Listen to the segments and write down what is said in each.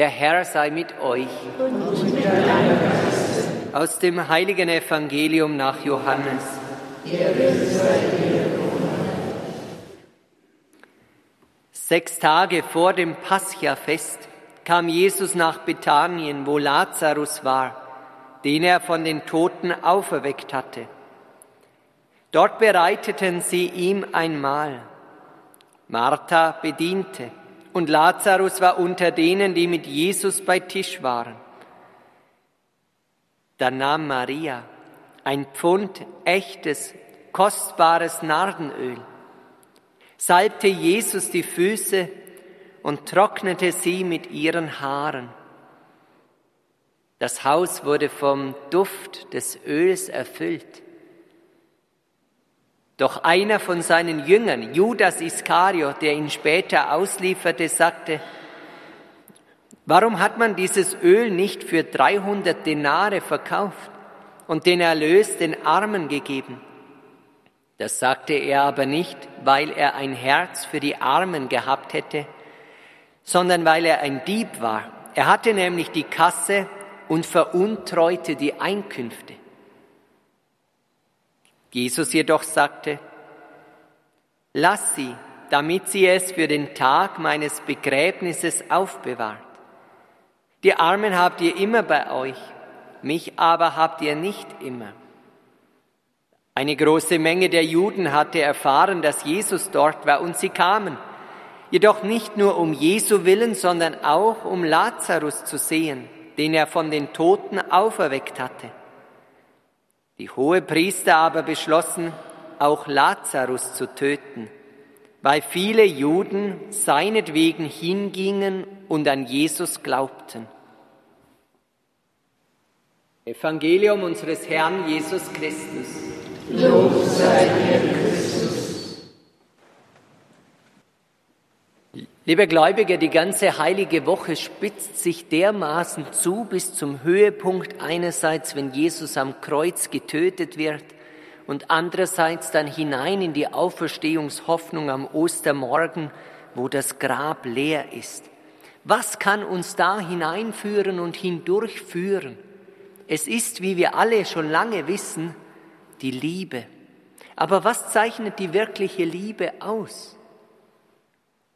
Der Herr sei mit euch. Aus dem heiligen Evangelium nach Johannes. Sechs Tage vor dem Paschafest kam Jesus nach Bethanien, wo Lazarus war, den er von den Toten auferweckt hatte. Dort bereiteten sie ihm ein Mahl. Martha bediente und Lazarus war unter denen, die mit Jesus bei Tisch waren. Da nahm Maria ein Pfund echtes, kostbares Nardenöl, salbte Jesus die Füße und trocknete sie mit ihren Haaren. Das Haus wurde vom Duft des Öls erfüllt. Doch einer von seinen Jüngern, Judas Iskariot, der ihn später auslieferte, sagte, warum hat man dieses Öl nicht für 300 Denare verkauft und den Erlös den Armen gegeben? Das sagte er aber nicht, weil er ein Herz für die Armen gehabt hätte, sondern weil er ein Dieb war. Er hatte nämlich die Kasse und veruntreute die Einkünfte. Jesus jedoch sagte, lass sie, damit sie es für den Tag meines Begräbnisses aufbewahrt. Die Armen habt ihr immer bei euch, mich aber habt ihr nicht immer. Eine große Menge der Juden hatte erfahren, dass Jesus dort war, und sie kamen, jedoch nicht nur um Jesu willen, sondern auch um Lazarus zu sehen, den er von den Toten auferweckt hatte. Die Hohepriester aber beschlossen, auch Lazarus zu töten, weil viele Juden seinetwegen hingingen und an Jesus glaubten. Evangelium unseres Herrn Jesus Christus. Lob sei dir, Liebe Gläubige, die ganze heilige Woche spitzt sich dermaßen zu bis zum Höhepunkt einerseits, wenn Jesus am Kreuz getötet wird und andererseits dann hinein in die Auferstehungshoffnung am Ostermorgen, wo das Grab leer ist. Was kann uns da hineinführen und hindurchführen? Es ist, wie wir alle schon lange wissen, die Liebe. Aber was zeichnet die wirkliche Liebe aus?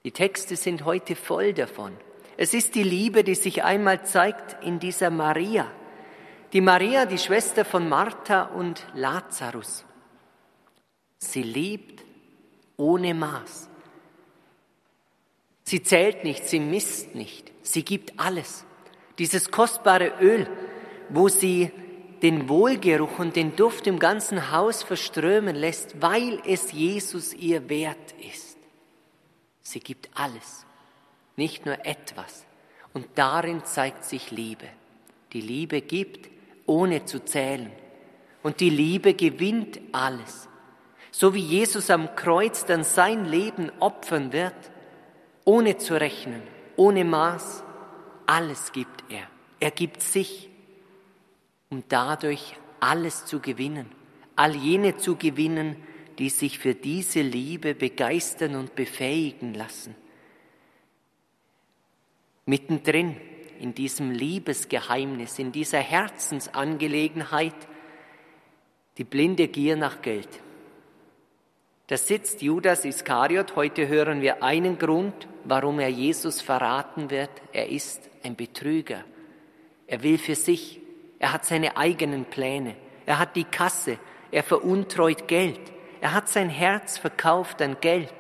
Die Texte sind heute voll davon. Es ist die Liebe, die sich einmal zeigt in dieser Maria. Die Maria, die Schwester von Martha und Lazarus. Sie liebt ohne Maß. Sie zählt nicht, sie misst nicht, sie gibt alles. Dieses kostbare Öl, wo sie den Wohlgeruch und den Duft im ganzen Haus verströmen lässt, weil es Jesus ihr wert ist. Sie gibt alles, nicht nur etwas. Und darin zeigt sich Liebe. Die Liebe gibt, ohne zu zählen. Und die Liebe gewinnt alles. So wie Jesus am Kreuz dann sein Leben opfern wird, ohne zu rechnen, ohne Maß, alles gibt er. Er gibt sich, um dadurch alles zu gewinnen, all jene zu gewinnen, die sich für diese Liebe begeistern und befähigen lassen. Mittendrin in diesem Liebesgeheimnis, in dieser Herzensangelegenheit, die blinde Gier nach Geld. Da sitzt Judas Iskariot. Heute hören wir einen Grund, warum er Jesus verraten wird. Er ist ein Betrüger. Er will für sich. Er hat seine eigenen Pläne. Er hat die Kasse. Er veruntreut Geld. Er hat sein Herz verkauft an Geld.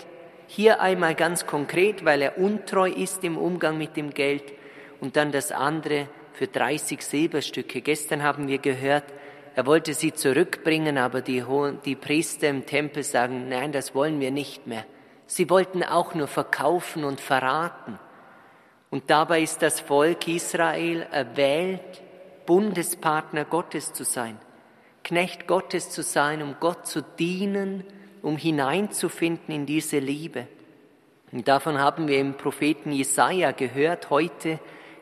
Hier einmal ganz konkret, weil er untreu ist im Umgang mit dem Geld und dann das andere für 30 Silberstücke. Gestern haben wir gehört, er wollte sie zurückbringen, aber die, die Priester im Tempel sagen, nein, das wollen wir nicht mehr. Sie wollten auch nur verkaufen und verraten. Und dabei ist das Volk Israel erwählt, Bundespartner Gottes zu sein. Knecht Gottes zu sein, um Gott zu dienen, um hineinzufinden in diese Liebe. Und davon haben wir im Propheten Jesaja gehört, heute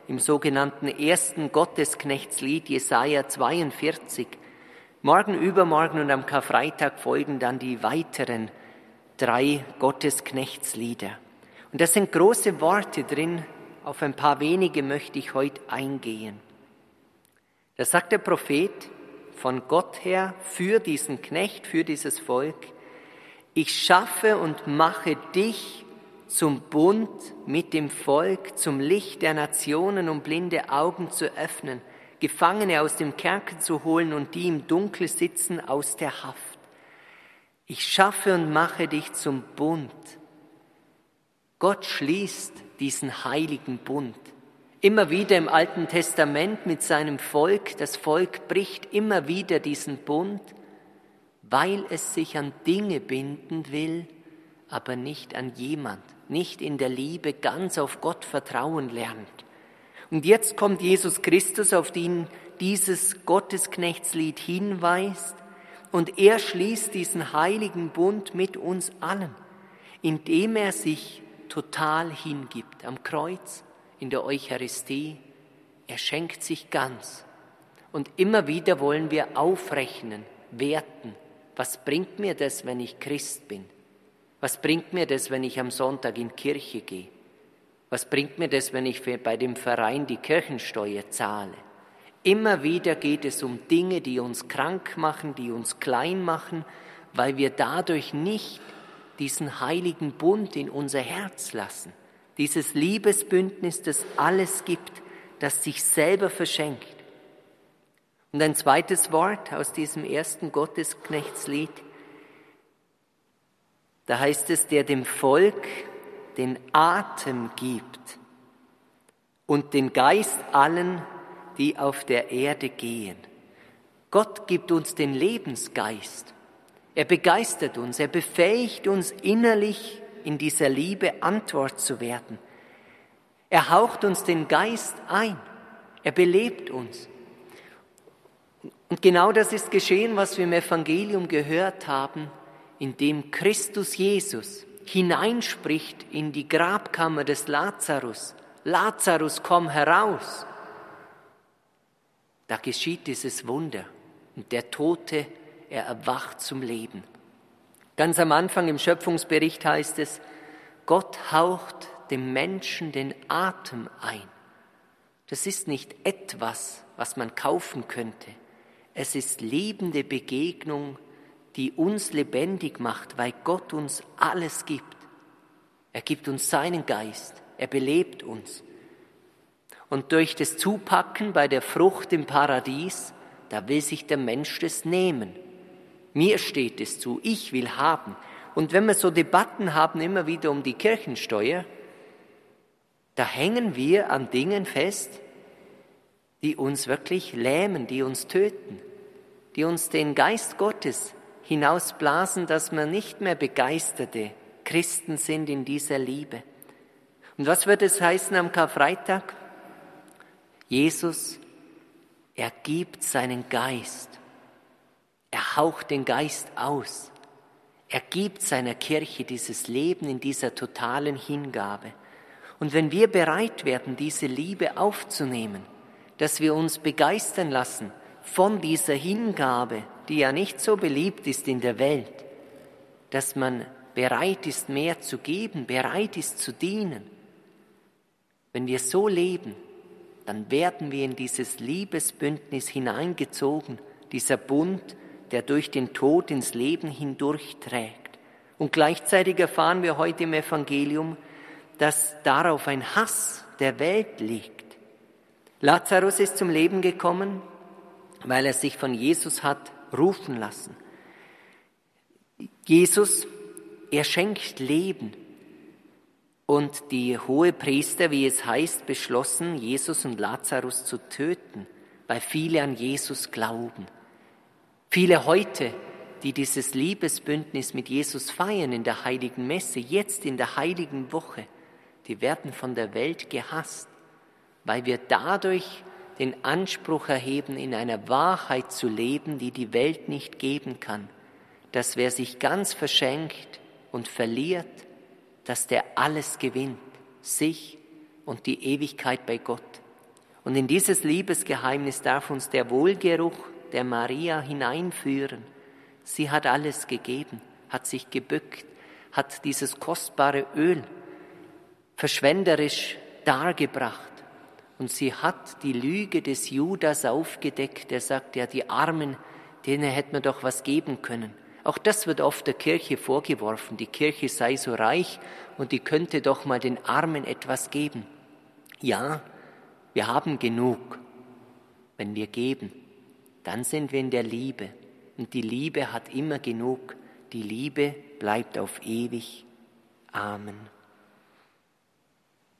im sogenannten ersten Gottesknechtslied Jesaja 42. Morgen, übermorgen und am Karfreitag folgen dann die weiteren drei Gottesknechtslieder. Und da sind große Worte drin, auf ein paar wenige möchte ich heute eingehen. Da sagt der Prophet von Gott her für diesen Knecht, für dieses Volk, ich schaffe und mache dich zum Bund mit dem Volk, zum Licht der Nationen, um blinde Augen zu öffnen, Gefangene aus dem Kerker zu holen und die im Dunkel sitzen aus der Haft. Ich schaffe und mache dich zum Bund. Gott schließt diesen heiligen Bund. Immer wieder im Alten Testament mit seinem Volk, das Volk bricht immer wieder diesen Bund, weil es sich an Dinge binden will, aber nicht an jemand, nicht in der Liebe ganz auf Gott vertrauen lernt. Und jetzt kommt Jesus Christus, auf den dieses Gottesknechtslied hinweist, und er schließt diesen heiligen Bund mit uns allen, indem er sich total hingibt am Kreuz, in der Eucharistie. Er schenkt sich ganz. Und immer wieder wollen wir aufrechnen, werten. Was bringt mir das, wenn ich Christ bin? Was bringt mir das, wenn ich am Sonntag in Kirche gehe? Was bringt mir das, wenn ich bei dem Verein die Kirchensteuer zahle? Immer wieder geht es um Dinge, die uns krank machen, die uns klein machen, weil wir dadurch nicht diesen heiligen Bund in unser Herz lassen. Dieses Liebesbündnis, das alles gibt, das sich selber verschenkt. Und ein zweites Wort aus diesem ersten Gottesknechtslied, da heißt es, der dem Volk den Atem gibt und den Geist allen, die auf der Erde gehen. Gott gibt uns den Lebensgeist. Er begeistert uns, er befähigt uns innerlich in dieser Liebe Antwort zu werden. Er haucht uns den Geist ein, er belebt uns. Und genau das ist geschehen, was wir im Evangelium gehört haben, indem Christus Jesus hineinspricht in die Grabkammer des Lazarus. Lazarus, komm heraus. Da geschieht dieses Wunder und der Tote er erwacht zum Leben. Ganz am Anfang im Schöpfungsbericht heißt es, Gott haucht dem Menschen den Atem ein. Das ist nicht etwas, was man kaufen könnte. Es ist liebende Begegnung, die uns lebendig macht, weil Gott uns alles gibt. Er gibt uns seinen Geist, er belebt uns. Und durch das Zupacken bei der Frucht im Paradies, da will sich der Mensch das nehmen. Mir steht es zu, ich will haben. Und wenn wir so Debatten haben, immer wieder um die Kirchensteuer, da hängen wir an Dingen fest, die uns wirklich lähmen, die uns töten, die uns den Geist Gottes hinausblasen, dass wir nicht mehr begeisterte Christen sind in dieser Liebe. Und was wird es heißen am Karfreitag? Jesus, er gibt seinen Geist er haucht den Geist aus. Er gibt seiner Kirche dieses Leben in dieser totalen Hingabe. Und wenn wir bereit werden, diese Liebe aufzunehmen, dass wir uns begeistern lassen von dieser Hingabe, die ja nicht so beliebt ist in der Welt, dass man bereit ist, mehr zu geben, bereit ist zu dienen. Wenn wir so leben, dann werden wir in dieses Liebesbündnis hineingezogen, dieser Bund, der durch den Tod ins Leben hindurchträgt. Und gleichzeitig erfahren wir heute im Evangelium, dass darauf ein Hass der Welt liegt. Lazarus ist zum Leben gekommen, weil er sich von Jesus hat rufen lassen. Jesus, er schenkt Leben. Und die hohe Priester, wie es heißt, beschlossen, Jesus und Lazarus zu töten, weil viele an Jesus glauben. Viele heute, die dieses Liebesbündnis mit Jesus feiern in der heiligen Messe, jetzt in der heiligen Woche, die werden von der Welt gehasst, weil wir dadurch den Anspruch erheben, in einer Wahrheit zu leben, die die Welt nicht geben kann, dass wer sich ganz verschenkt und verliert, dass der alles gewinnt, sich und die Ewigkeit bei Gott. Und in dieses Liebesgeheimnis darf uns der Wohlgeruch der Maria hineinführen. Sie hat alles gegeben, hat sich gebückt, hat dieses kostbare Öl verschwenderisch dargebracht. Und sie hat die Lüge des Judas aufgedeckt, der sagt, ja, die Armen, denen hätte man doch was geben können. Auch das wird oft der Kirche vorgeworfen, die Kirche sei so reich und die könnte doch mal den Armen etwas geben. Ja, wir haben genug, wenn wir geben. Dann sind wir in der Liebe. Und die Liebe hat immer genug. Die Liebe bleibt auf ewig. Amen.